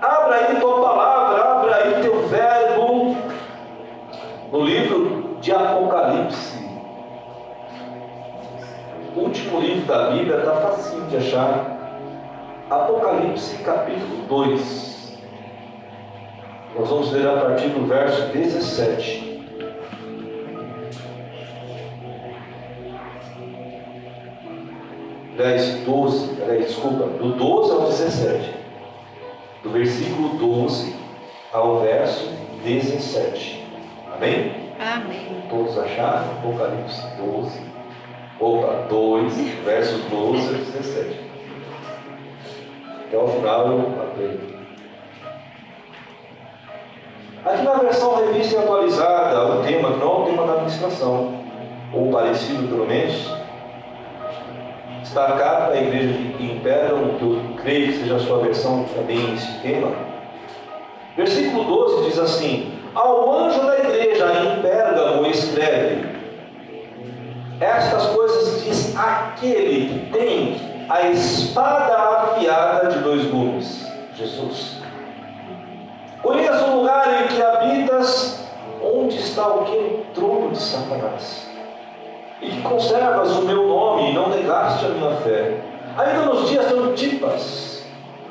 Abra aí tua palavra, abra aí teu verbo no livro de Apocalipse. Último livro da Bíblia está facinho de achar. Apocalipse capítulo 2. Nós vamos ler a partir do verso 17. Aliás, 12, aliás, desculpa, do 12 ao 17 do versículo 12 ao verso 17. Amém? Amém. Todos acharam? Apocalipse 12. Opa, 2, verso 12 ao 17. Até o final eu aprendo. Aqui na versão revista e atualizada, o tema, não é o tema da administração, ou parecido pelo menos, está a capa igreja de que eu creio que seja a sua versão também esse tema. Versículo 12 diz assim: Ao anjo da igreja em Pérgamo escreve: Estas coisas diz aquele que tem a espada afiada de dois gumes, Jesus. Conheço o lugar em que habitas, onde está o que? O trono de Satanás e que conservas o meu nome e não negaste a minha fé. Ainda nos dias de Antipas,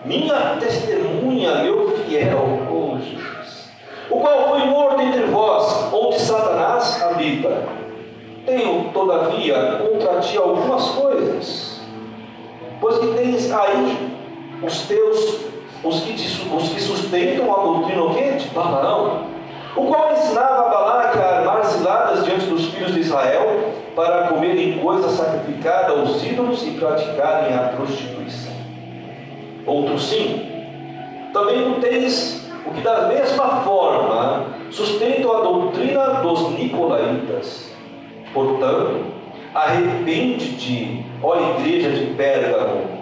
minha testemunha, meu fiel, Jesus, o qual foi morto entre vós, onde Satanás habita. Tenho, todavia, contra ti algumas coisas, pois que tens aí os teus, os que, te, os que sustentam a doutrina o quê? de o qual ensinava a Balaque a armar ciladas diante dos filhos de Israel, para comerem coisa sacrificada aos ídolos e praticarem a prostituição. Outro sim, também não tens o que da mesma forma sustentam a doutrina dos nicolaítas. Portanto, arrepende-te, ó igreja de Pérgamo.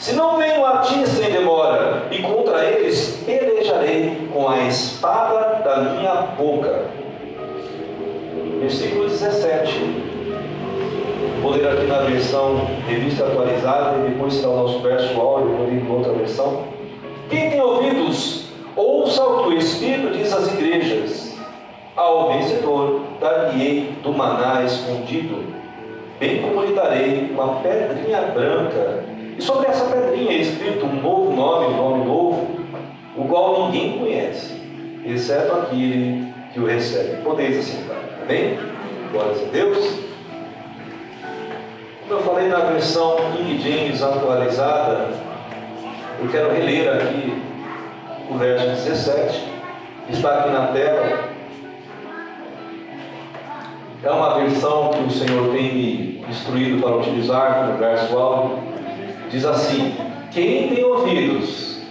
Se não venho a ti sem demora, e contra eles elejarei com a espada da minha boca versículo 17. Vou ler aqui na versão revista atualizada e depois está o nosso verso áudio, vou ler em outra versão. Quem tem ouvidos, ouça o que o Espírito diz às igrejas. Ao vencedor dar-lhe-ei do maná escondido, bem como lhe darei uma pedrinha branca, e sobre essa pedrinha é escrito um novo nome, um nome novo, o qual ninguém conhece, exceto aquele que o recebe. Podeis assentar. Amém? Glórias a Deus. Como eu falei na versão King James atualizada, eu quero reler aqui o verso 17, que está aqui na tela. É uma versão que o Senhor tem me instruído para utilizar como verso áudio. Diz assim: Quem tem ouvidos,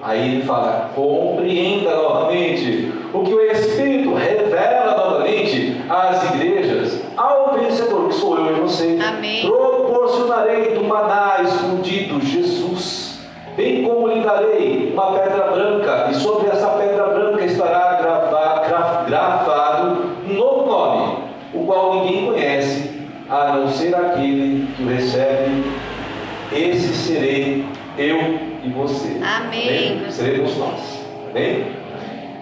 aí ele fala, compreenda novamente o que o Espírito revela novamente às igrejas, ao vencedor, que sou eu e você, Amém. proporcionarei do maná escondido, Jesus, bem como lhe darei uma pedra branca, e sobre essa pedra branca estará gravado, gravado um novo nome, o qual ninguém conhece, a não ser aquele que o recebe. Esse serei eu e você. Amém. Amém? Seremos nós. Amém?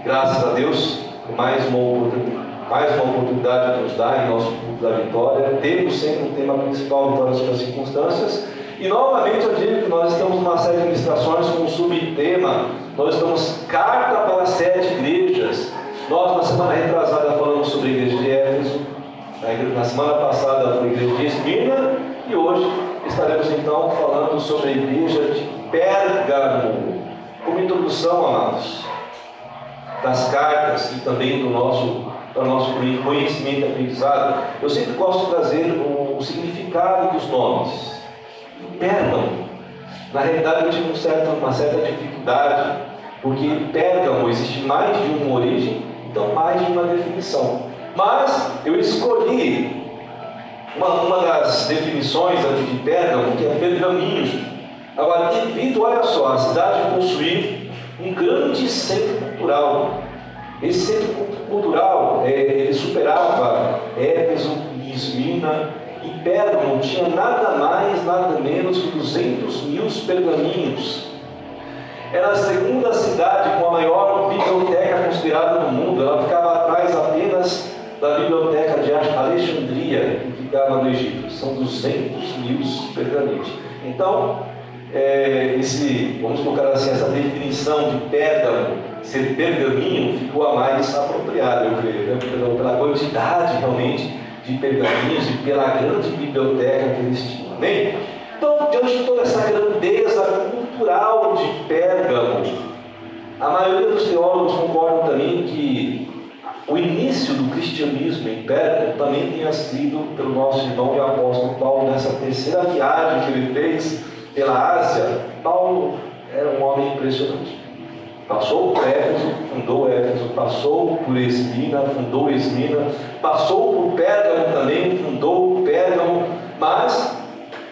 Graças a Deus mais uma oportunidade, mais uma oportunidade que nos dá em nosso culto da vitória. Temos sempre um tema principal vitórias para as circunstâncias. E novamente eu digo que nós estamos numa série de ministrações com um subtema. Nós estamos carta para sete igrejas. Nós na semana retrasada falamos sobre a igreja de Éfeso. Na semana passada foi a igreja de Esmirna. E hoje estaremos então falando sobre a igreja de Pérgamo. Como introdução, amados, das cartas e também do nosso, do nosso conhecimento e aprendizado, eu sempre gosto de trazer o, o significado dos nomes. Pérgamo. Na realidade, eu tive um certo, uma certa dificuldade, porque Pérgamo existe mais de uma origem, então mais de uma definição. Mas eu escolhi uma, uma das definições de Pérgamo, que é pergaminho. Agora, devido, olha só, a cidade possuir um grande centro cultural. Esse centro cultural, é, ele superava Éfeso Esmina, e Pérgamo tinha nada mais, nada menos que 200 mil pergaminhos. era a segunda cidade com a maior biblioteca considerada no mundo. Ela ficava atrás apenas da biblioteca de Alexandria, que ficava no Egito. São 200 mil pergaminhos. Então, é, esse, vamos colocar assim, essa definição de Pérgamo ser pergaminho ficou a mais apropriada, eu creio, né? pela, pela quantidade realmente de pergaminhos e pela grande biblioteca que eles tinham. Amém? Então, diante de toda essa grandeza cultural de Pérgamo, a maioria dos teólogos concordam também que o início do cristianismo em Pérgamo também tenha sido pelo nosso irmão e apóstolo Paulo nessa terceira viagem que ele fez pela Ásia. Paulo era um homem impressionante. Passou por Éfeso, fundou Éfeso, passou por Esmina, fundou Esmina, passou por Pérgamo também, fundou Pérgamo, mas,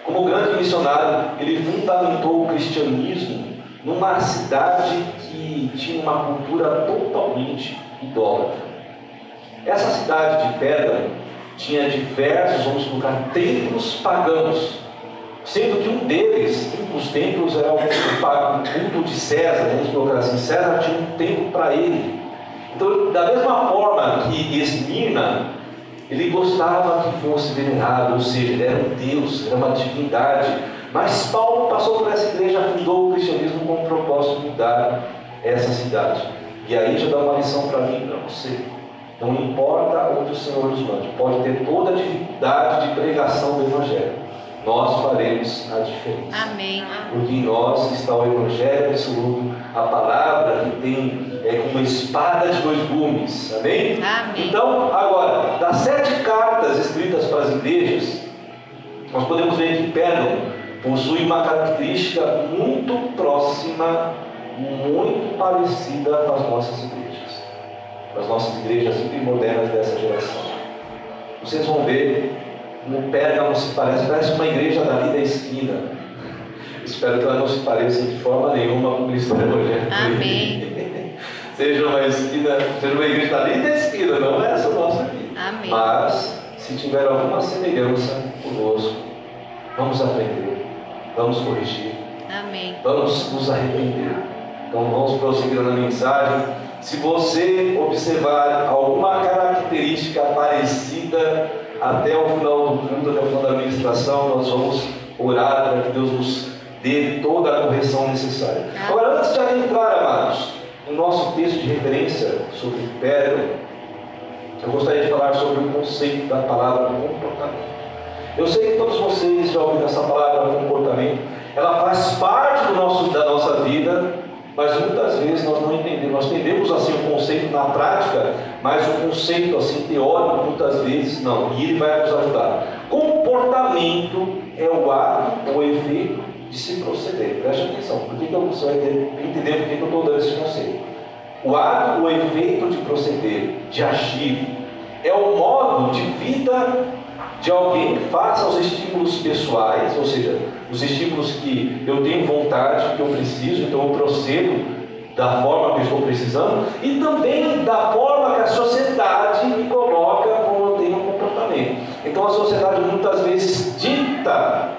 como grande missionário, ele fundamentou o cristianismo numa cidade que tinha uma cultura totalmente idólatra. Essa cidade de Pérgamo tinha diversos, vamos colocar, templos pagãos sendo que um deles, um dos templos, era o culto de César, vamos colocar assim, César tinha um templo para ele. Então, da mesma forma que Esmirna, ele gostava que fosse venerado, ou seja, era um Deus, era uma divindade. Mas Paulo passou por essa igreja, fundou o cristianismo com o propósito de mudar essa cidade. E aí já dá uma lição para mim e para você. Não importa onde o Senhor nos mande, pode ter toda a dificuldade de pregação do Evangelho nós faremos a diferença. Amém. Porque em nós está o Evangelho absoluto, a palavra que tem é como espada de dois gumes. Amém? Amém. Então, agora, das sete cartas escritas para as igrejas, nós podemos ver que Pérgamo possui uma característica muito próxima, muito parecida com as nossas igrejas, com as nossas igrejas modernas dessa geração. Vocês vão ver no Pérgamo se parece, parece uma igreja dali da esquina. Espero que ela não se pareça de forma nenhuma com o Cristo Evangelho. Amém. seja uma esquina, seja uma igreja dali da esquina, não é essa nossa aqui. Amém. Mas, se tiver alguma semelhança conosco, vamos aprender, vamos corrigir, Amém. vamos nos arrepender. Então vamos prosseguir na mensagem. Se você observar alguma característica parecida até o final do culto, até o final da administração, nós vamos orar para que Deus nos dê toda a correção necessária. Agora, antes de adentrar, amados, no nosso texto de referência sobre pedra, eu gostaria de falar sobre o conceito da palavra comportamento. Eu sei que todos vocês já ouviram essa palavra comportamento, ela faz parte do nosso, da nossa vida, mas muitas vezes nós não entendemos, nós entendemos assim o conceito na prática, mas o conceito assim teórico muitas vezes não, e ele vai nos ajudar. Comportamento é o ato ou efeito de se proceder. Preste atenção, por que, você vai entender por que eu estou dando esse conceito? O ato ou efeito de proceder, de agir, é o modo de vida de alguém face aos estímulos pessoais, ou seja, os estímulos que eu tenho vontade, que eu preciso, então eu procedo da forma que eu estou precisando, e também da forma que a sociedade me coloca como eu tenho um comportamento. Então a sociedade muitas vezes dita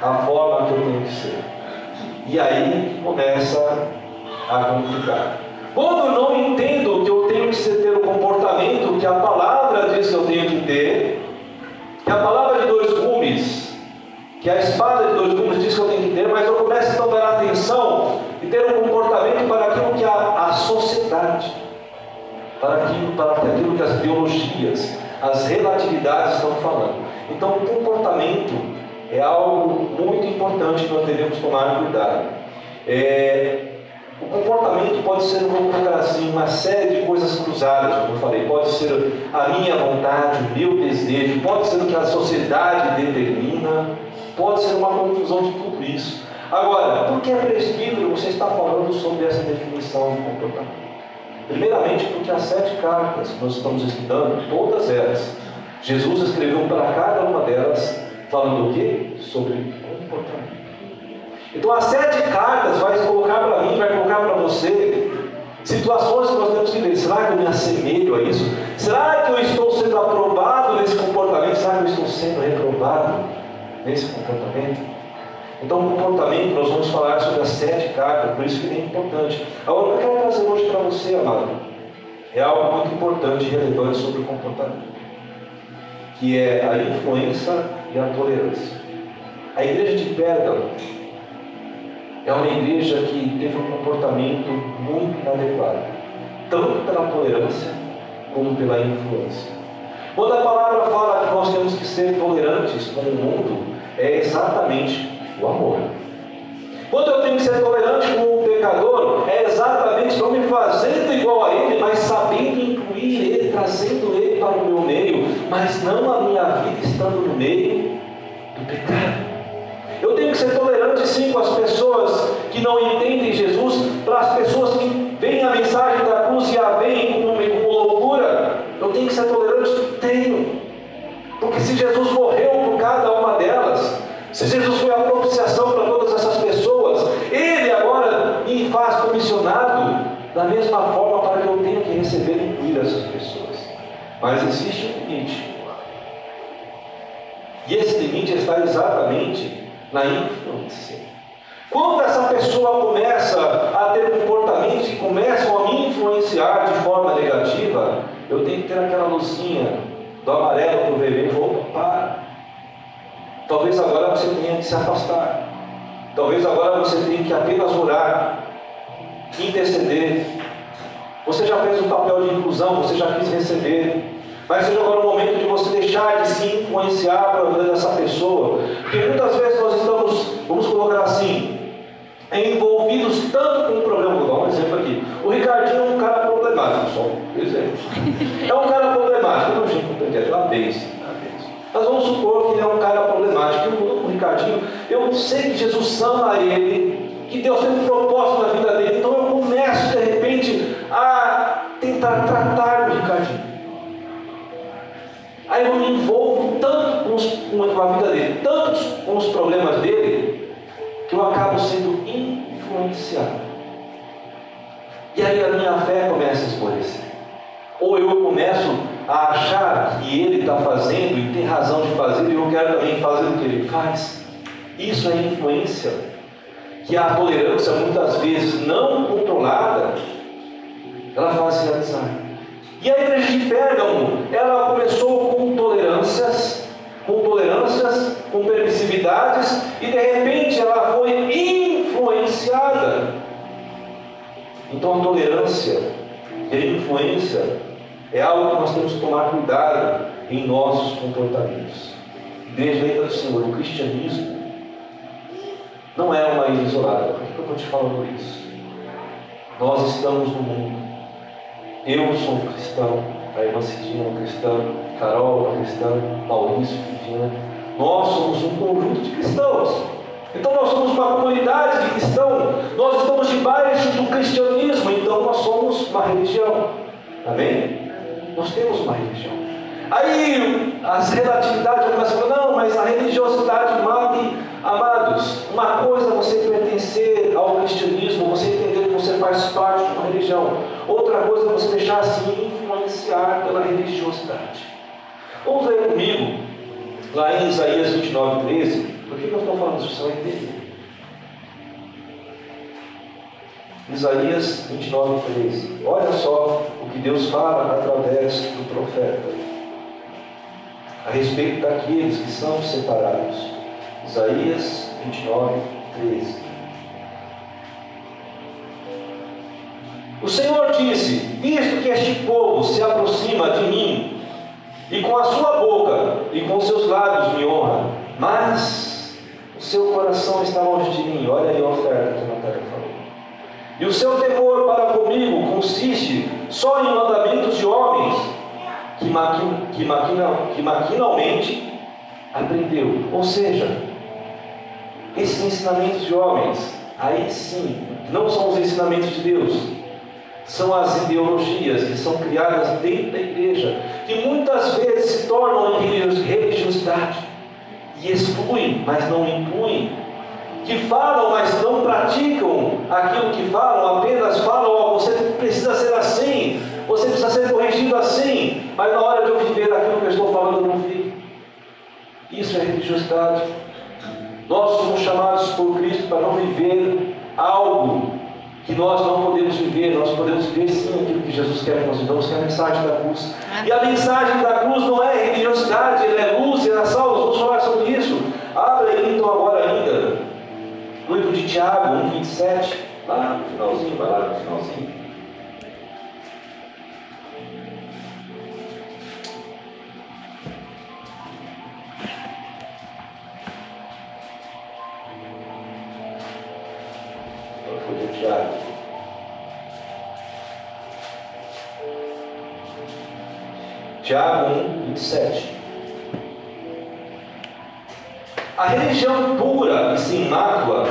a forma que eu tenho que ser. E aí começa a complicar. Quando eu não entendo que eu tenho que ter o comportamento que a palavra diz que eu tenho que ter, que a palavra de dois gumes, que a espada de dois gumes diz que eu tenho que ter, mas eu começo então a dar atenção e ter um comportamento para aquilo que a, a sociedade, para aquilo, para aquilo que as biologias, as relatividades estão falando. Então, o comportamento é algo muito importante que nós devemos tomar cuidado. É, o comportamento pode ser, assim, uma série de coisas cruzadas, como eu falei. Pode ser a minha vontade, o meu desejo, pode ser o que a sociedade determina, pode ser uma confusão de tudo isso. Agora, por que presbítero você está falando sobre essa definição de comportamento? Primeiramente, porque as sete cartas que nós estamos estudando, todas elas, Jesus escreveu para cada uma delas, falando o quê? Sobre comportamento. Então, as sete cartas vai colocar para mim, vai colocar para você situações que nós temos que ver. Será que eu me assemelho a isso? Será que eu estou sendo aprovado nesse comportamento? Será que eu estou sendo reprovado nesse comportamento? Então, o comportamento, nós vamos falar sobre das sete cartas, por isso que é importante. Agora, o que eu quero trazer hoje para você, amado, é algo muito importante e relevante sobre o comportamento, que é a influência e a tolerância. A igreja de Pérgamo é uma igreja que teve um comportamento muito inadequado, tanto pela tolerância como pela influência. Quando a palavra fala que nós temos que ser tolerantes com o mundo, é exatamente o amor. Quando eu tenho que ser tolerante com o pecador, é exatamente não me fazendo igual a ele, mas sabendo incluir ele, trazendo ele para o meu meio, mas não a minha vida estando no meio do pecado. Eu tenho que ser tolerante sim com as pessoas que não entendem Jesus, para as pessoas que veem a mensagem da cruz e a veem como, loucura. Eu tenho que ser tolerante? Tenho. Porque se Jesus morreu por cada uma delas, se Jesus foi a propiciação para todas essas pessoas, Ele agora me faz comissionado da mesma forma para que eu tenha que receber e incluir essas pessoas. Mas existe um limite. E esse limite está exatamente na influência. Quando essa pessoa começa a ter comportamentos que começam a me influenciar de forma negativa, eu tenho que ter aquela luzinha do amarelo para o vermelho e vou para. Talvez agora você tenha que se afastar. Talvez agora você tenha que apenas orar, interceder. Você já fez o papel de inclusão, você já quis receber. Mas seja agora o momento de você deixar de se influenciar para a vida dessa pessoa. Porque muitas vezes nós estamos, vamos colocar assim, envolvidos tanto com o problema. Vou dar um exemplo aqui. O Ricardinho é um cara problemático, só exemplo. É um cara problemático. Não gente compreender, é uma vez. Mas vamos supor que ele é um cara problemático. Eu, o Ricardinho, eu sei que Jesus ama ele, que Deus tem um propósito na vida dele. Então eu começo, de repente, a tentar tratar o Ricardinho. Aí eu me envolvo tanto com, os, com a vida dele, tanto com os problemas dele, que eu acabo sendo influenciado. E aí a minha fé começa a esmorecer. Ou eu começo a achar que ele está fazendo e tem razão de fazer, e eu quero também fazer o que ele faz. Isso é influência. Que a tolerância, muitas vezes não controlada, ela faz realizar. E a igreja de Pérgamo, ela começou com tolerâncias, com tolerâncias, com permissividades, e de repente ela foi influenciada. Então a tolerância e a influência é algo que nós temos que tomar cuidado em nossos comportamentos. Igreja ainda do Senhor, o cristianismo não é uma ilha isolada. Por que eu estou te falando isso? Nós estamos no mundo. Eu sou um cristão, a irmã Cidinha é cristã, Carol é uma cristã, Maurício, Viviana. Nós somos um conjunto de cristãos. Então nós somos uma comunidade de cristãos, nós estamos debaixo do cristianismo, então nós somos uma religião. Amém? Nós temos uma religião. Aí as relatividades começam a falar, não, mas a religiosidade mata, amados, uma coisa é você pertencer ao cristianismo, você entender você faz parte de uma religião. Outra coisa é você deixar-se influenciar pela religiosidade. Vamos ler comigo, lá em Isaías 29, 13. Por que eu estou falando isso? Você vai entender. Isaías 29, 13. Olha só o que Deus fala através do profeta a respeito daqueles que são separados. Isaías 29, 13. O Senhor disse: Visto que este povo se aproxima de mim, e com a sua boca e com seus lábios me honra, mas o seu coração está longe de mim. Olha aí a oferta que Natália falou. E o seu temor para comigo consiste só em mandamentos de homens que, maquin, que, maquina, que maquinalmente aprendeu. Ou seja, esses ensinamentos de homens, aí sim, não são os ensinamentos de Deus são as ideologias que são criadas dentro da igreja, que muitas vezes se tornam religiosidade e excluem, mas não incluem, que falam, mas não praticam aquilo que falam, apenas falam: oh, você precisa ser assim, você precisa ser corrigido assim, mas na hora de eu viver aquilo que eu estou falando, eu não vi. Isso é religiosidade. Nós somos chamados por Cristo para não viver que nós não podemos viver, nós podemos viver sim aquilo que Jesus quer que nós vivamos, que é a mensagem da cruz. E a mensagem da cruz não é religiosidade, ela é luz, ela é sal, vamos falar sobre isso. Abre aí então agora ainda, no livro de Tiago, 1, 27, lá no finalzinho, vai lá no finalzinho. Tiago 1, 27. A religião pura e sem mácula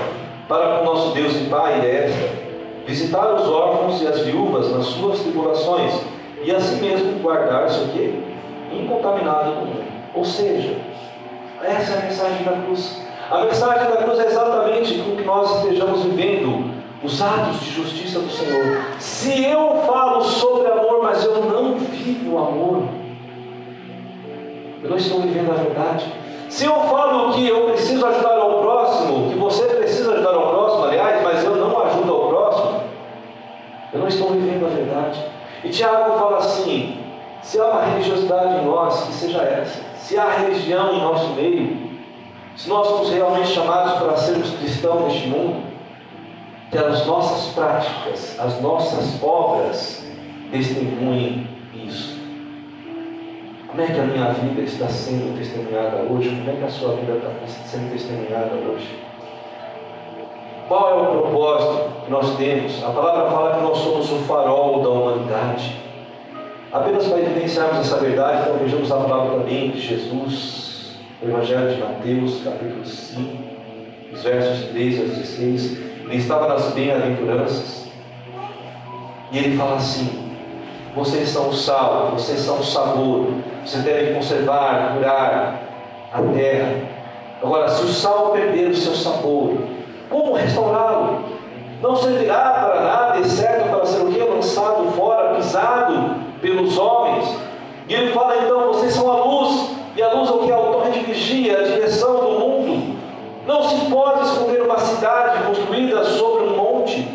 para com nosso Deus e Pai é esta: visitar os órfãos e as viúvas nas suas tribulações e assim mesmo guardar-se o? Incontaminado no mundo. Ou seja, essa é a mensagem da cruz. A mensagem da cruz é exatamente com que nós estejamos vivendo os atos de justiça do Senhor. Se eu falo sobre amor, mas eu não vivo amor, eu não estou vivendo a verdade. Se eu falo que eu preciso ajudar ao próximo, que você precisa ajudar ao próximo, aliás, mas eu não ajudo ao próximo, eu não estou vivendo a verdade. E Tiago fala assim: se há uma religiosidade em nós, que seja essa. Se há religião em nosso meio, se nós somos realmente chamados para sermos cristãos neste mundo, que as nossas práticas, as nossas obras testemunhem isso. Como é que a minha vida está sendo testemunhada hoje? Como é que a sua vida está sendo testemunhada hoje? Qual é o propósito que nós temos? A palavra fala que nós somos o farol da humanidade. Apenas para evidenciarmos essa verdade, então vejamos a palavra também de Jesus, o Evangelho de Mateus, capítulo 5, os versos 13 a 16. Ele estava nas bem-aventuranças. E ele fala assim: vocês são o sal, vocês são o sabor, vocês devem conservar, curar a terra. Agora, se o sal perder o seu sabor, como restaurá-lo? Não servirá para nada, exceto para ser o que? Lançado fora, pisado pelos homens. E ele fala então: vocês são a luz, e a luz é o que? A torre de vigia, a direção do mundo. Não se pode esconder uma cidade construída sobre um monte.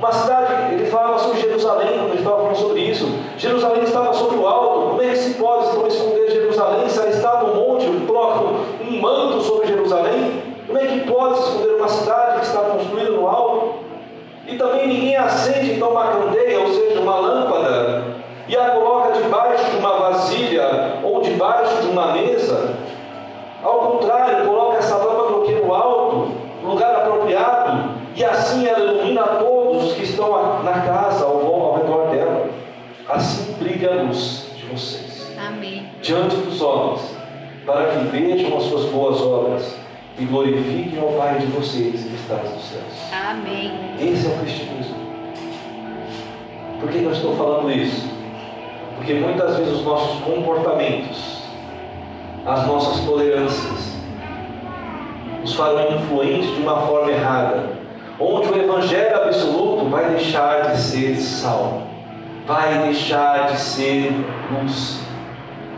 Uma cidade, ele falava sobre Jerusalém, quando ele estava falando sobre isso. Jerusalém estava sobre o alto. Como é que se pode então, esconder Jerusalém se ela está no monte? Coloca um manto sobre Jerusalém. Como é que pode se esconder uma cidade que está construída no alto? E também ninguém acende então uma candeia, ou seja, uma lâmpada, e a coloca debaixo de uma vasilha ou debaixo de uma mesa. Ao contrário, coloca essa lâmpada no alto, lugar apropriado, e assim ela ilumina todos os que estão na casa, ao, ao redor dela. Assim brilha a luz de vocês. Amém. Diante dos homens, para que vejam as suas boas obras e glorifiquem ao Pai de vocês que está nos céus. Amém. Esse é o cristianismo. Por que eu estou falando isso? Porque muitas vezes os nossos comportamentos as nossas tolerâncias, nos farão influentes de uma forma errada, onde o Evangelho absoluto vai deixar de ser sal, vai deixar de ser luz.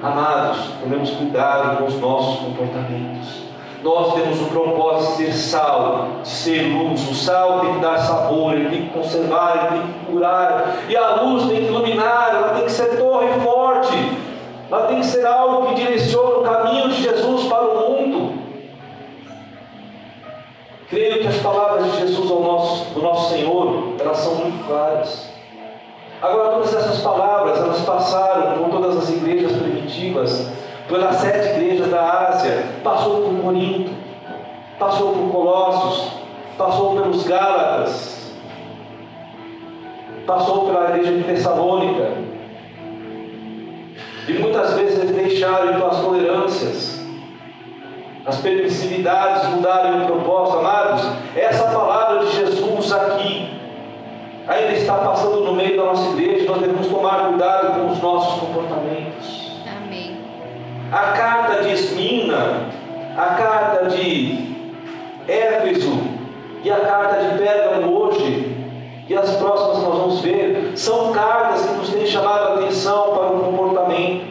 Amados, tomemos cuidado com os nossos comportamentos. Nós temos o propósito de ser sal, de ser luz. O sal tem que dar sabor, ele tem que conservar, ele tem que curar. E a luz tem que iluminar, ela tem que ser torre forte ela tem que ser algo que direciona o caminho de Jesus para o Creio que as palavras de Jesus ao nosso, do nosso Senhor, elas são muito claras. Agora, todas essas palavras, elas passaram por todas as igrejas primitivas, pelas sete igrejas da Ásia, passou por Corinto, passou por Colossos, passou pelos Gálatas, passou pela igreja de Tessalônica, e muitas vezes eles deixaram então as tolerâncias, as permissividades mudarem o propósito, amados. Essa palavra de Jesus aqui ainda está passando no meio da nossa igreja. Nós devemos tomar cuidado com os nossos comportamentos. Amém. A carta de Esmina, a carta de Éfeso e a carta de Pérgamo hoje e as próximas nós vamos ver, são cartas que nos têm chamado a atenção para o comportamento.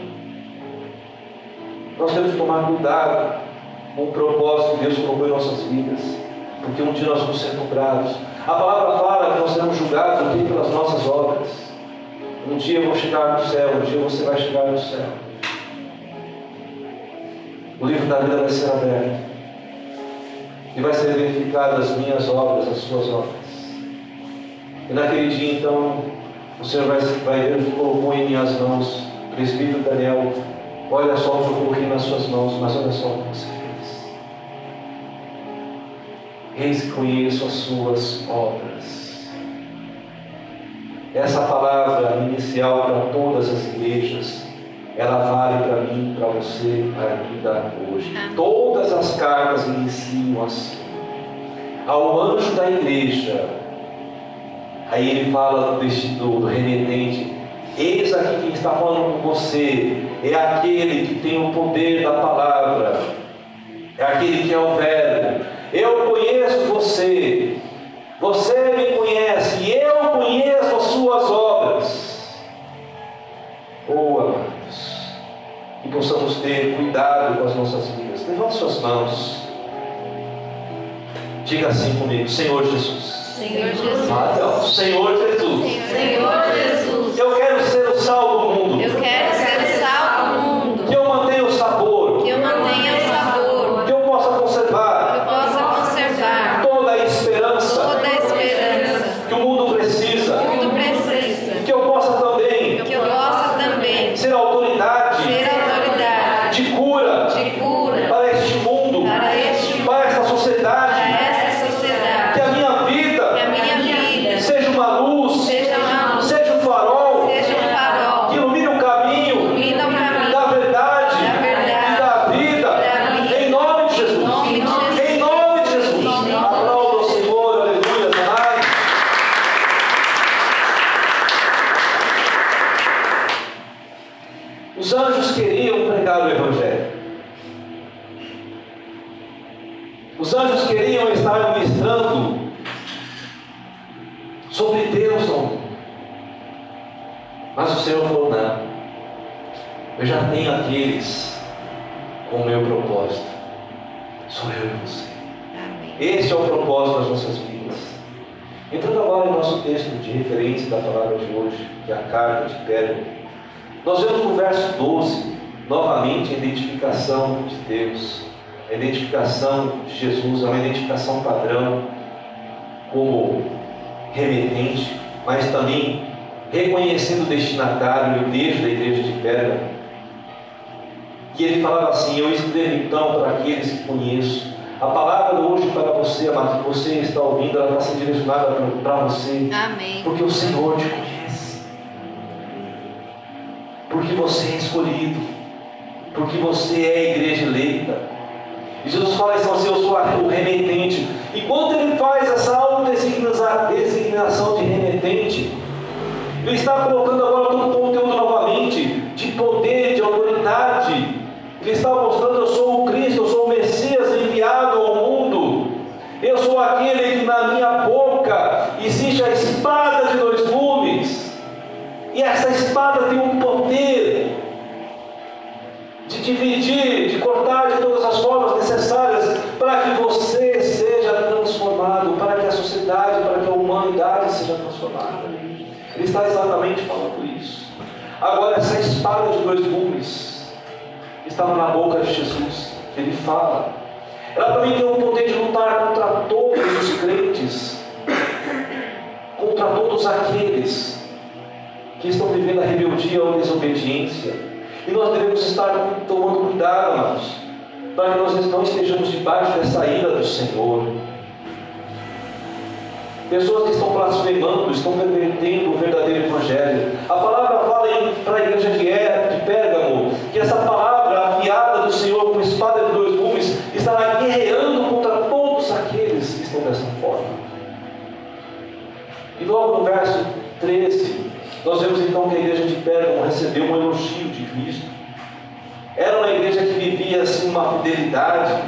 Nós temos que tomar cuidado o propósito que Deus colocou em nossas vidas, porque um dia nós vamos ser cobrados. A palavra fala que nós seremos julgados aqui pelas nossas obras. Um dia eu vou chegar no céu, um dia você vai chegar no céu. O livro da vida vai ser aberto. E vai ser verificado as minhas obras, as suas obras. E naquele dia, então, o Senhor vai, vai ver que colocou em minhas mãos. Presbítero Daniel, olha só o que eu coloquei nas suas mãos, mas olha só o que você. Eis que conheço as suas obras. Essa palavra inicial para todas as igrejas, ela vale para mim, para você, ainda hoje. Amém. Todas as cartas iniciam assim. Ao anjo da igreja, aí ele fala do, do, do remetente, eis aqui quem está falando com você, é aquele que tem o poder da palavra, é aquele que é o verbo. Eu conheço você, você me conhece, e eu conheço as suas obras. Oh, amados, que possamos ter cuidado com as nossas vidas. Levante suas mãos. Diga assim comigo, Senhor Jesus. Senhor Jesus. Ah, então, Senhor Jesus. Senhor Jesus. Referência da palavra de hoje, que é a carta de Pedro, nós vemos no verso 12, novamente a identificação de Deus, a identificação de Jesus, é uma identificação padrão como remetente, mas também reconhecendo o destinatário, o igreja da igreja de Pedro. Que ele falava assim: Eu escrevo então para aqueles que conheço. A palavra hoje para você, amado, que você está ouvindo, ela está sendo direcionada para você, Amém. porque o Senhor te conhece, porque você é escolhido, porque você é a igreja eleita. E Jesus fala isso assim: Eu sou o remetente. E quando ele faz essa autodesignação de remetente, ele está colocando agora todo está exatamente falando isso. Agora, essa espada de dois gumes estava na boca de Jesus. Ele fala. Ela também tem o poder de lutar contra todos os crentes, contra todos aqueles que estão vivendo a rebeldia ou a desobediência. E nós devemos estar tomando cuidado, amados, para que nós não estejamos debaixo dessa ira do Senhor. Pessoas que estão blasfemando, estão pervertendo o verdadeiro Evangelho. A palavra fala para a igreja de, de Pérgamo que essa palavra afiada do Senhor com espada de dois gumes estará guerreando contra todos aqueles que estão dessa forma. E logo no verso 13, nós vemos então que a igreja de Pérgamo recebeu um elogio de Cristo. Era uma igreja que vivia assim uma fidelidade,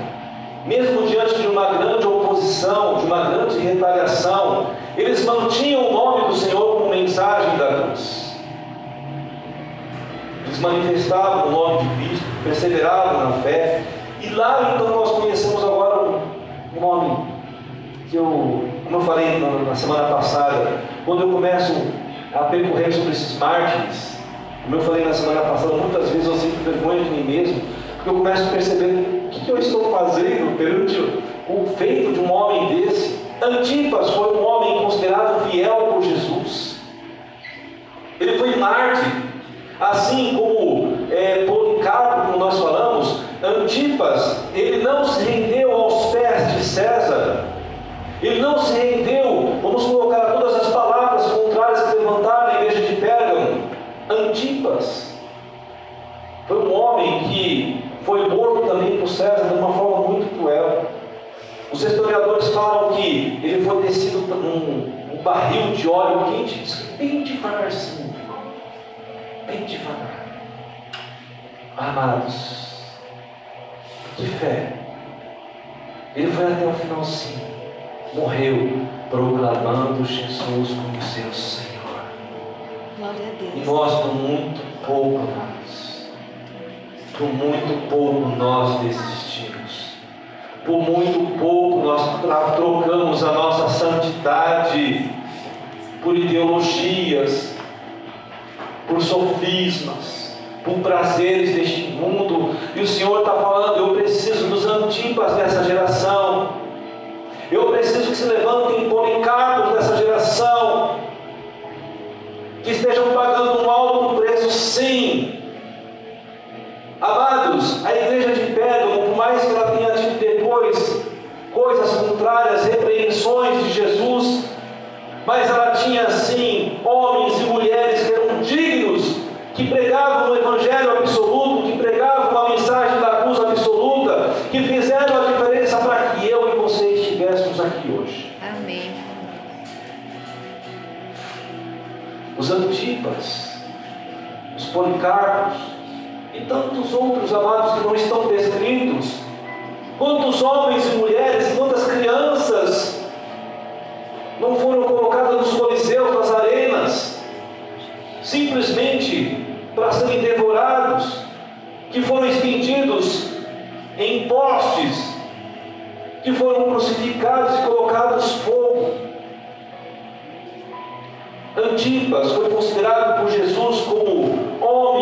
mesmo diante de uma grande oposição, de uma grande retaliação, eles mantinham o nome do Senhor como mensagem da cruz. Eles manifestavam o nome de Cristo, perseveravam na fé, e lá então nós conhecemos agora um nome que eu como eu falei na semana passada, quando eu começo a percorrer sobre esses mártires, como eu falei na semana passada, muitas vezes eu sinto vergonha de mim mesmo, porque eu começo a perceber o que eu estou fazendo perante o feito de um homem desse. Antipas foi um homem considerado fiel por Jesus. Ele foi mártir, assim como é, Policarpo, como nós falamos, Antipas, ele não se rendeu aos pés de César, ele não se rendeu, vamos colocar todas as palavras contrárias que levantaram na igreja de Pérgamo. Antipas foi um homem que foi morto também por César de uma forma muito cruel. Os historiadores falam que ele foi descido num um barril de óleo quente, bem devagarzinho, bem devagar. Amados, que fé. Ele foi até o finalzinho morreu proclamando Jesus como seu Senhor. Glória a Deus. E nós, por muito pouco, amados, por muito pouco nós desistimos. Por muito pouco nós trocamos a nossa santidade por ideologias, por sofismas, por prazeres deste mundo. E o Senhor está falando: eu preciso dos antipas dessa geração. Eu preciso que se levantem policarpos dessa geração, que estejam pagando um alto preço, sim. Amados, a igreja de Pérgamo, por mais que ela tenha tido depois coisas contrárias, repreensões de Jesus, mas ela tinha sim homens e mulheres que eram dignos, que pregavam o Evangelho absoluto, que pregavam uma mensagem da cruz absoluta, que fizeram a diferença para que eu e você estivéssemos aqui hoje. Amém. Os Antipas, os Policarpos e tantos outros amados que não estão descritos. Quantos homens e mulheres, quantas crianças não foram colocadas nos coliseus, nas arenas, simplesmente para serem devorados, que foram estendidos em postes, que foram crucificados e colocados fogo. Antipas foi considerado por Jesus como homem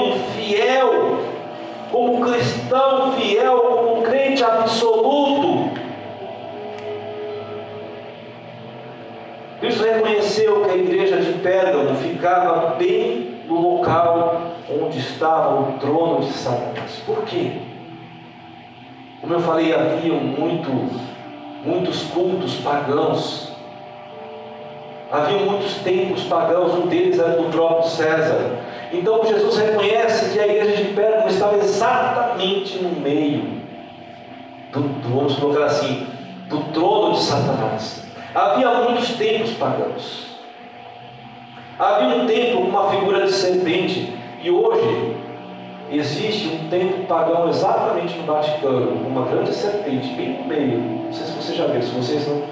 que a igreja de Pérgamo ficava bem no local onde estava o trono de Satanás. Por quê? Como eu falei, havia muito, muitos cultos pagãos. Havia muitos templos pagãos, um deles era do próprio César. Então Jesus reconhece que a igreja de Pérgamo estava exatamente no meio do, do, vamos colocar assim, do trono de Satanás. Havia muitos templos pagãos. Havia um templo com uma figura de serpente. E hoje existe um templo pagão exatamente no Vaticano, com uma grande serpente bem no meio. Não sei se você já viu, se vocês não.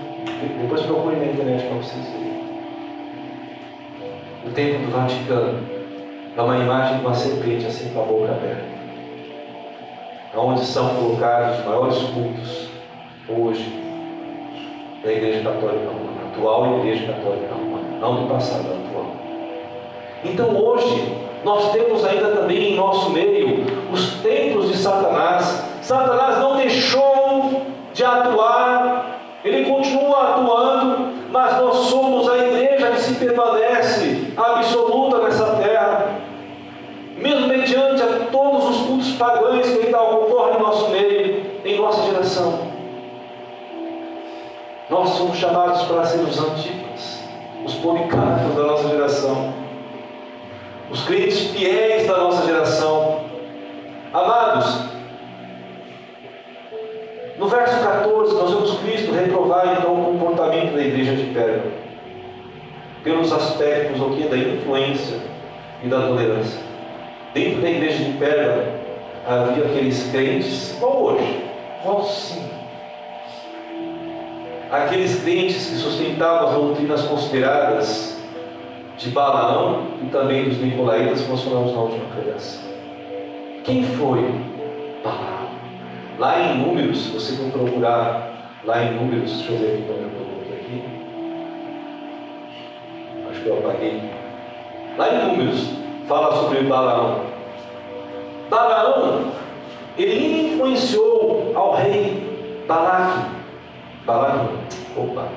Depois procurem na internet para vocês verem. O templo do Vaticano é uma imagem de uma serpente assim com a boca aberta. Onde são colocados os maiores cultos hoje da Igreja Católica Romana, atual Igreja Católica Romana, não do passado. Então hoje nós temos ainda também em nosso meio os templos de Satanás. Satanás não deixou de atuar, ele continua atuando, mas nós somos a igreja que se permanece absoluta nessa terra, mesmo mediante a todos os cultos pagãos que ainda ocorrem em nosso meio, em nossa geração. Nós somos chamados para ser os antigos, os policarpos da nossa geração, os crentes fiéis da nossa geração. Amados, no verso 14, nós vemos Cristo reprovar então o comportamento da igreja de Pérgamo, pelos aspectos o que? da influência e da tolerância. Dentro da igreja de Pérgamo havia aqueles crentes, igual hoje, igual sim aqueles crentes que sustentavam as doutrinas consideradas de Balaão e também dos Nicolaítas, que nós falamos na última pregação. Quem foi Balaão? Lá em Números, você for procurar lá em Números, deixa eu ver aqui quando eu coloquei aqui. que eu apaguei. Lá em Números, fala sobre Balaão. Balaão, ele influenciou ao rei Balaque. Balaque, opa.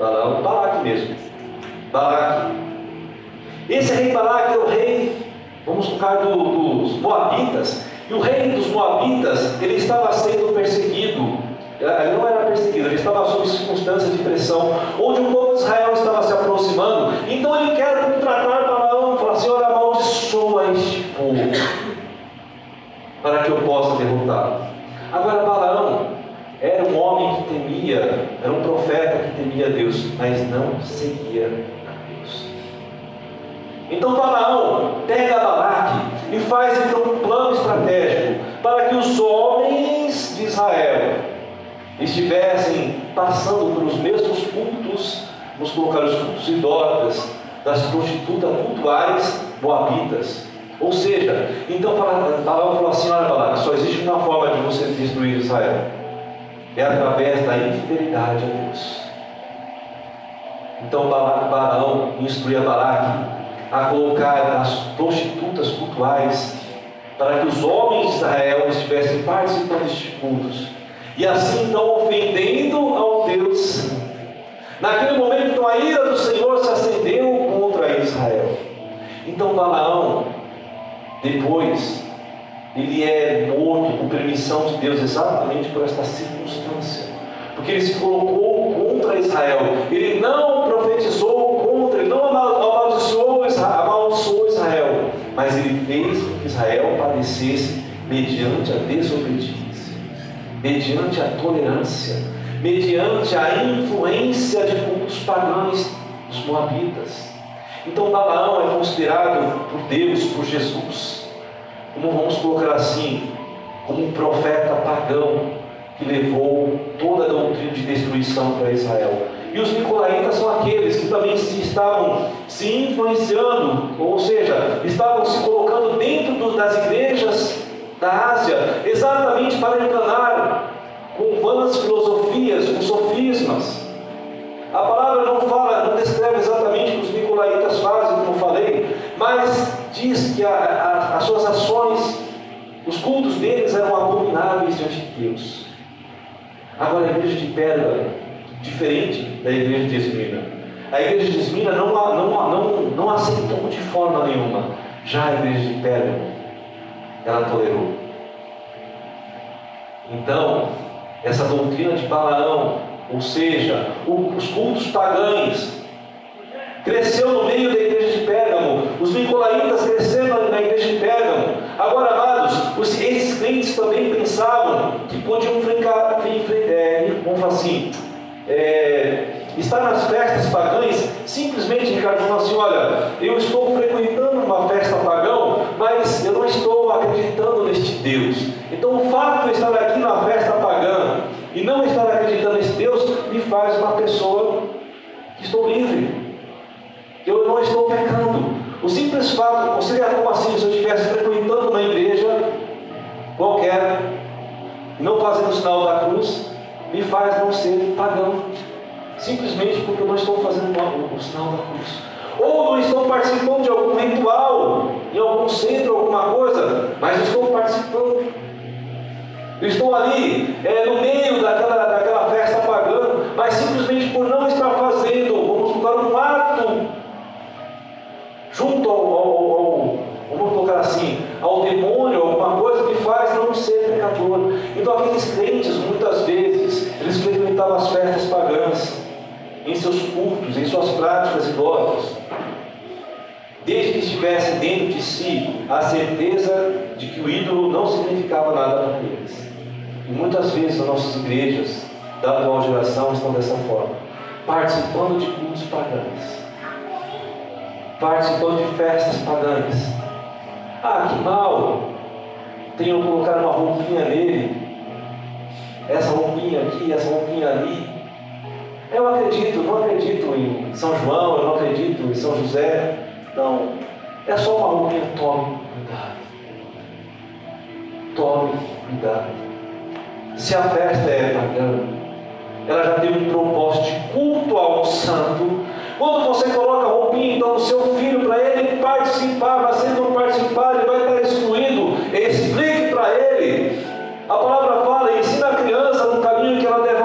Balaão, Balaque mesmo. Balaque. Esse rei Balaque é o rei, vamos colocar, do, dos Moabitas. E o rei dos Moabitas, ele estava sendo perseguido. Ele não era perseguido, ele estava sob circunstâncias de pressão, onde o povo de Israel estava se aproximando. Então ele quer contratar Balaão e falar olha, amaldiçoa este povo, para que eu possa derrotá-lo. Agora, Balaão era um homem que temia, era um profeta que temia Deus, mas não seguia a Deus. Então Balaão pega Balaque e faz então um plano estratégico para que os homens de Israel estivessem passando pelos mesmos cultos, vamos colocar os cultos idólatras, das prostitutas cultuais moabitas. Ou seja, então Balaão falou assim: olha, Balaque, só existe uma forma de você destruir Israel é através da infidelidade a Deus. Então Balaão instruía Balaque a colocar as prostitutas cultuais para que os homens de Israel estivessem participando destes cultos e assim então ofendendo ao Deus. Naquele momento então, a ira do Senhor se acendeu contra Israel. Então Balaão depois ele é morto por permissão de Deus exatamente por esta circunstância. Porque ele se colocou contra Israel. Ele não profetizou contra, ele não amaldiçoou Israel, amaldiçoou Israel mas ele fez com que Israel padecesse mediante a desobediência, mediante a tolerância, mediante a influência de cultos pagãos dos moabitas. Então Balaão é considerado por Deus, por Jesus, como vamos colocar assim, como um profeta pagão que levou toda a doutrina de destruição para Israel. E os nicolaítas são aqueles que também se estavam se influenciando, ou seja, estavam se colocando dentro das igrejas da Ásia, exatamente para enganar com vãs filosofias, com sofismas. A palavra não fala, não descreve exatamente o que os nicolaítas fazem, como falei, mas diz que a, a, as suas ações, os cultos deles eram abomináveis diante de Deus. Agora a igreja de Pérgamo, diferente da igreja de Esmina. A igreja de Esmina não, não, não, não aceitou de forma nenhuma. Já a igreja de Pérgamo, ela tolerou. Então, essa doutrina de Balaão, ou seja, os cultos pagãos, cresceu no meio da igreja de Pérgamo, os nicolaítas cresceram na igreja de Pérgamo. Agora, amados, os, esses crentes também pensavam que podiam ficar, é, vamos falar assim, é, estar nas festas pagãs, simplesmente, Ricardo, falando assim: olha, eu estou frequentando uma festa pagão, mas eu não estou acreditando neste Deus. Então, o fato de eu estar aqui na festa pagã e não estar acreditando nesse Deus me faz uma pessoa que estou livre não estou pecando. O simples fato, seria como assim se eu estivesse frequentando uma igreja qualquer, não fazendo o sinal da cruz, me faz não ser pagão. Simplesmente porque eu não estou fazendo o sinal da cruz. Ou não estou participando de algum ritual, em algum centro, alguma coisa, mas estou participando. Eu estou ali é, no meio daquela, daquela festa pagã, mas simplesmente por não estar fazendo, vamos colocar um ato junto ao, ao, ao, vamos colocar assim, ao demônio, alguma coisa que faz não ser pecador. Então aqueles crentes, muitas vezes, eles frequentavam as festas pagãs, em seus cultos, em suas práticas idólatras. Desde que estivessem dentro de si a certeza de que o ídolo não significava nada para eles. E muitas vezes as nossas igrejas da atual geração estão dessa forma, participando de cultos pagãos participando de festas pagãs. Ah, que mal! Tenho colocar uma roupinha nele, essa roupinha aqui, essa roupinha ali. Eu acredito, não acredito em São João, eu não acredito em São José. Não, é só uma roupinha. Tome cuidado. Tome cuidado. Se a festa é pagã, ela já tem um propósito de culto ao santo. Quando você coloca roupinha então no seu filho para ele participar, mas se ele não participar, ele vai estar excluído. Explique para ele. A palavra fala, ensina a criança no caminho que ela deve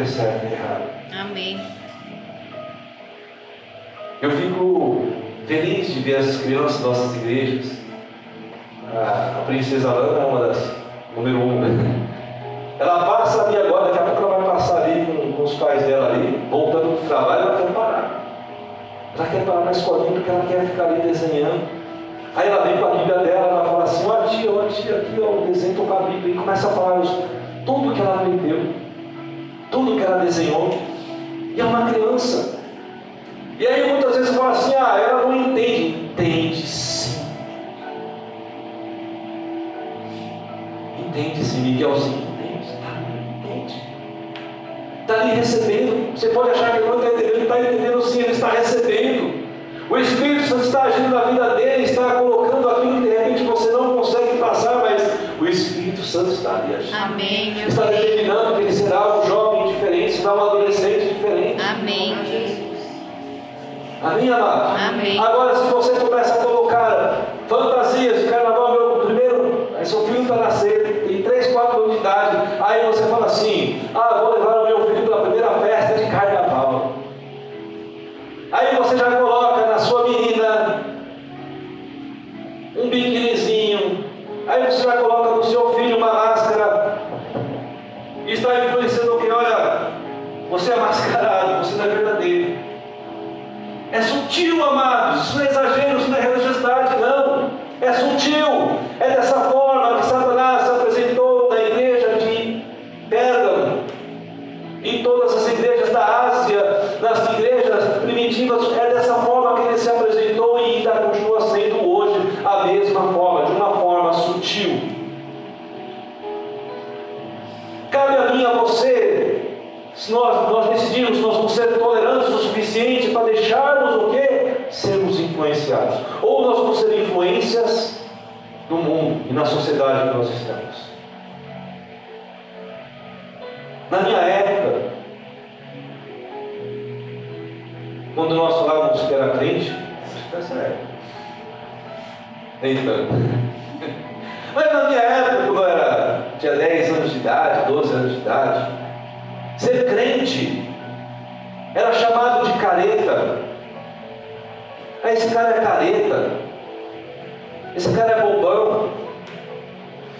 que é certo e errado. Amém. Eu fico feliz de ver as crianças das nossas igrejas. A, a princesa Lana é uma das número um. Né? Ela passa ali agora, daqui a pouco ela vai passar ali com, com os pais dela ali, voltando do trabalho, ela quer parar. Ela quer parar na escolinha porque ela quer ficar ali desenhando. Aí ela vem com a Bíblia dela, ela fala assim, ó tia, ó tia, aqui ó, o desenho com a Bíblia, e começa a falar isso, tudo que ela aprendeu, tudo que ela desenhou. E é uma criança. E aí muitas vezes fala assim, ah, ela não entende. Entende sim. Entende sim, Miguelzinho, entende, tá, entende. Está ali recebendo. Você pode achar que ele não está entendendo, ele está entendendo sim, ele está recebendo. O Espírito Santo está agindo na vida dele, está colocando aquilo que de repente você não consegue passar, mas o Espírito Santo está ali agindo. Amém, Está determinando que ele será um jovem diferente, será um adolescente diferente. Amém. Amém, amado? Amém. Agora, se você começa a colocar fantasias de carnaval, meu primeiro, aí seu filho está nascendo, tem 3, 4 anos de idade, aí você fala assim: ah, vou levar o meu filho para a primeira festa de carnaval. Aí você já coloca na sua menina um biquinizinho, aí você já coloca no seu filho uma máscara, e está influenciando que, olha, você é mascarado, É sutil, amados. Isso não é exagero, isso não é religiosidade, não. É sutil. É dessa forma que Satanás se apresentou na igreja de Pérgamo, em todas as igrejas da Ásia, nas igrejas primitivas. É dessa forma que ele se apresentou e ainda continua sendo hoje a mesma forma, de uma forma sutil. Cabe a mim e a você se nós, nós decidimos, nós vamos ser tolerantes o suficiente para? Sermos Ou nós vamos ser influências no mundo e na sociedade que nós estamos. Na minha época, quando nós falávamos que era crente, essa época. Nem tanto. Mas na minha época, quando eu era, tinha 10 anos de idade, 12 anos de idade, Ser crente era chamado de careta. Esse cara é careta. Esse cara é bobão.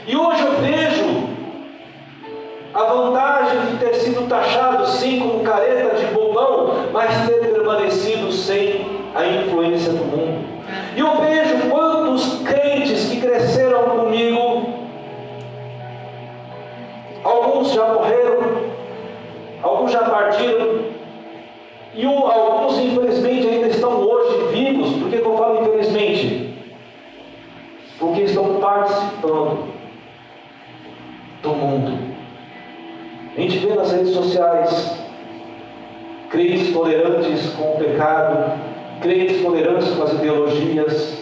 E hoje eu vejo a vantagem de ter sido taxado sim como careta de bobão, mas ter permanecido sem a influência do mundo. E eu vejo tolerantes com o pecado, crentes tolerantes com as ideologias.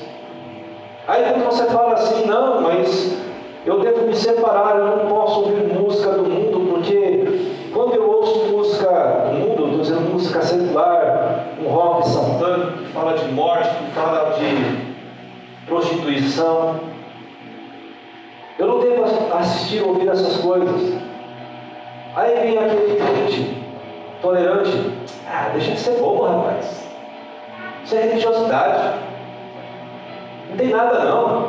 Aí quando você fala assim, não, mas eu devo me separar, eu não posso ouvir música do mundo, porque quando eu ouço música do mundo, estou dizendo música secular, um rock satânico que fala de morte, que fala de prostituição, eu não devo assistir ou ouvir essas coisas. Aí vem aquele crente tolerante, ah, deixa de ser bobo, rapaz. Isso é religiosidade. Não tem nada não.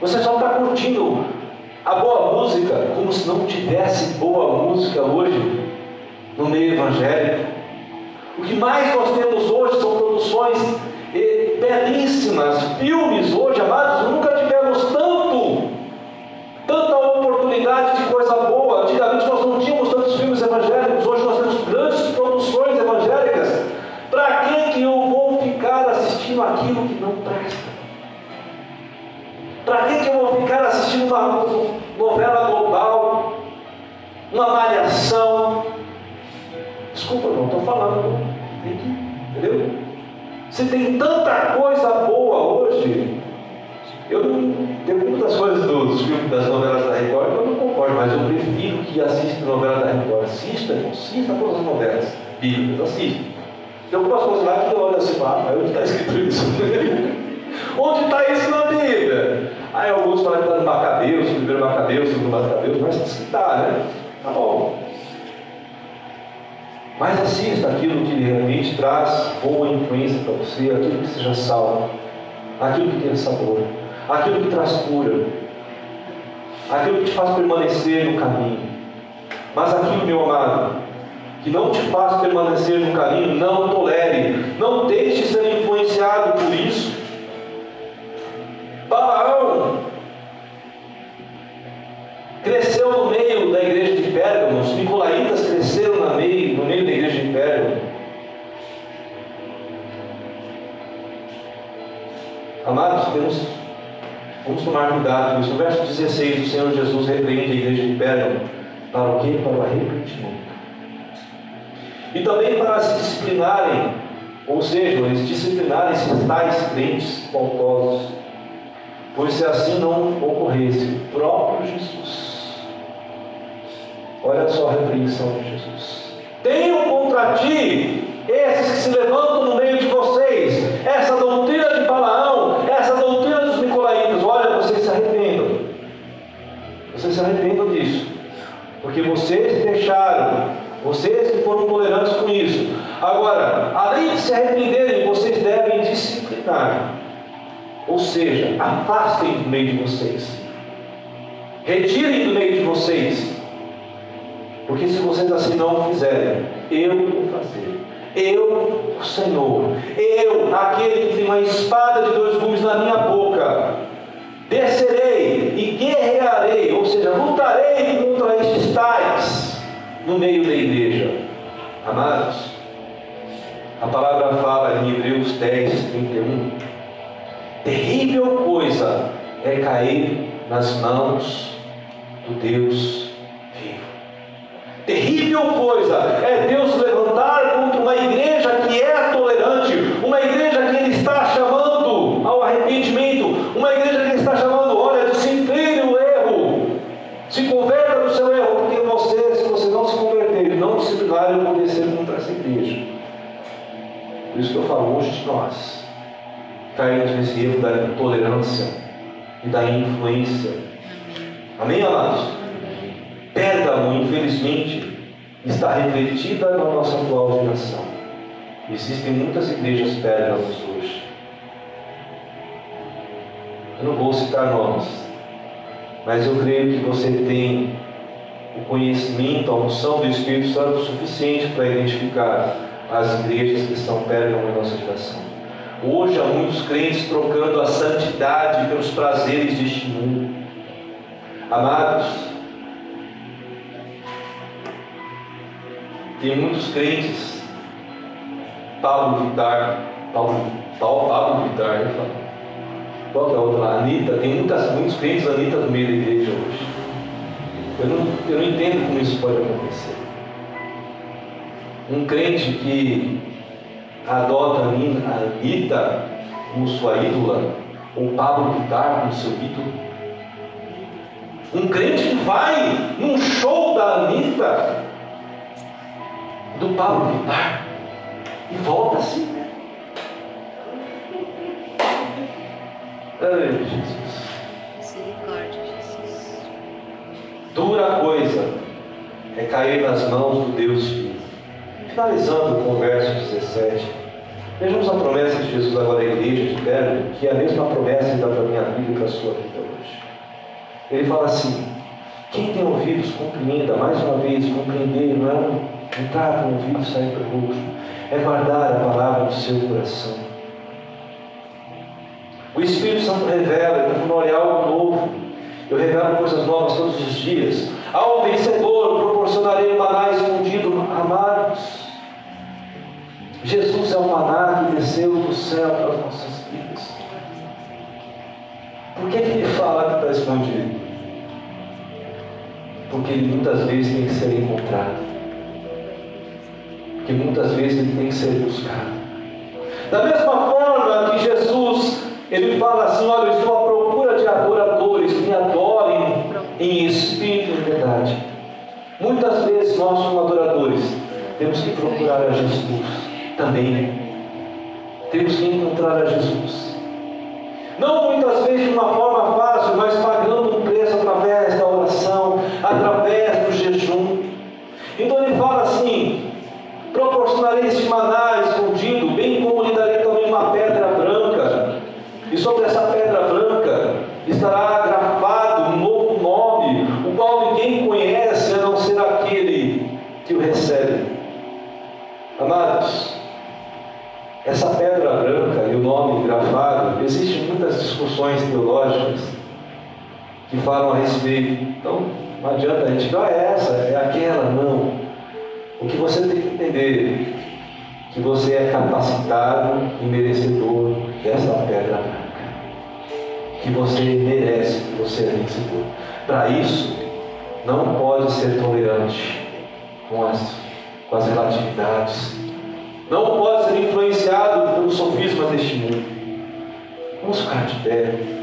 Você só está curtindo a boa música como se não tivesse boa música hoje no meio evangélico. O que mais nós temos hoje são produções eh, belíssimas, filmes hoje, amados, nunca tivemos tanto, uma novela global, uma malhação, Desculpa, não estou falando. Entendeu? Você tem tanta coisa boa hoje. Eu não. Tem muitas coisas dos filmes das novelas da Record que eu não concordo, mas eu prefiro que assista novela da Record. Assista, assista todas as novelas bíblicas, assista. Tem algumas coisas lá que eu olho assim, ah, onde está escrito isso? onde está isso na Bíblia? Aí alguns falam que está no Macabeus, primeiro Macabeus, segundo Macabeus, mas está, né? Tá bom. Mas assista aquilo que realmente traz boa influência para você, aquilo que seja salvo, aquilo que tenha sabor, aquilo que traz cura, aquilo que te faz permanecer no caminho. Mas aquilo, meu amado, que não te faz permanecer no caminho, não tolere, não deixe ser influenciado por isso. Balaão cresceu no meio da igreja de Pérgamo, os nicolaítas cresceram no meio, no meio da igreja de Pérgamo. Amados, temos, vamos tomar cuidado com isso. No verso 16, o Senhor Jesus repreende a igreja de Pérgamo para o quê? Para o arrependimento. E também para se disciplinarem, ou seja, eles disciplinarem esses tais crentes faltosos. Pois se assim não ocorresse, o próprio Jesus Olha só a repreensão de Jesus. Tenho contra ti esses que se levantam no meio de vocês, essa doutrina de Balaão, essa doutrina dos Nicolaítas. Olha, vocês se arrependam. Vocês se arrependam disso. Porque vocês deixaram, vocês que foram tolerantes com isso. Agora, além de se arrependerem, vocês devem disciplinar. Ou seja, afastem do meio de vocês. Retirem do meio de vocês porque se vocês assim não fizerem, eu vou fazer. Eu, o Senhor, eu, aquele que tem uma espada de dois gumes na minha boca, descerei e guerrearei, ou seja, lutarei contra estes tais no meio da igreja. Amados, a palavra fala em Hebreus 10, 31. Terrível coisa é cair nas mãos do Deus Terrível coisa é Deus levantar contra uma igreja que é tolerante, uma igreja que Ele está chamando ao arrependimento, uma igreja que Ele está chamando, olha, discipline o erro, se converta no seu erro, porque você, se você não se converter não disciplinar, eu vou descer contra essa igreja. Por isso que eu falo hoje de nós, caímos nesse erro da intolerância e da influência. Amém, amados? Pérgamo, infelizmente, está refletida na nossa atual geração. Existem muitas igrejas pérgamos hoje. Eu não vou citar nomes, mas eu creio que você tem o conhecimento, a unção do Espírito Santo suficiente para identificar as igrejas que estão pérgamo em nossa geração. Hoje há muitos crentes trocando a santidade pelos prazeres deste mundo. Amados, Tem muitos crentes, Paulo Vitar, Paulo, Paulo, Pablo Vitar, né? qual que é a outra lá? Anitta, tem muitas, muitos crentes Anitta no meio da igreja hoje. Eu não, eu não entendo como isso pode acontecer. Um crente que adota a Anitta como sua ídola, ou Pablo Vittar como seu ídolo. Um crente vai num show da Anitta do Pablo Vittar e volta assim. Ai, Jesus. Misericórdia, Jesus. Dura coisa é cair nas mãos do Deus Filho. Finalizando com o verso 17. Vejamos a promessa de Jesus agora à igreja de Pedro, que é a mesma promessa que dá para a minha vida e para a sua vida hoje. Ele fala assim: quem tem ouvidos, compreenda, mais uma vez, compreender não é entrar com o ouvido e sair pelo outro, é guardar a palavra no seu coração. O Espírito Santo revela, eu vou olhar algo novo, eu revelo coisas novas todos os dias. Ao vencedor proporcionarei maná escondido, amados. Jesus é o maná que desceu do céu para as nossas vidas. Por que, ele fala que está escondido? Porque ele muitas vezes tem que ser encontrado. que muitas vezes ele tem que ser buscado. Da mesma forma que Jesus, ele fala assim: Olha, eu estou à procura de adoradores que me adorem em espírito e verdade. Muitas vezes nós, como adoradores, temos que procurar a Jesus também. Temos que encontrar a Jesus. Não muitas vezes de uma forma fácil, mas pagando um preço através da oração, através do jejum. Então ele fala assim: proporcionarei este maná escondido, bem como lhe darei também uma pedra branca, e sobre essa pedra branca estará grafado um novo nome, o qual ninguém conhece a não ser aquele que o recebe. Amados, essa pedra branca e o nome grafado, existem muitas discussões teológicas que falam a respeito. Então, não adianta a gente, não é essa, é aquela, não. O que você tem que entender que você é capacitado e merecedor dessa pedra. Que você merece, que você é vencedor. Para isso, não pode ser tolerante com as, com as relatividades. Não pode ser influenciado pelos sofismas deste mundo. Vamos ficar de pé.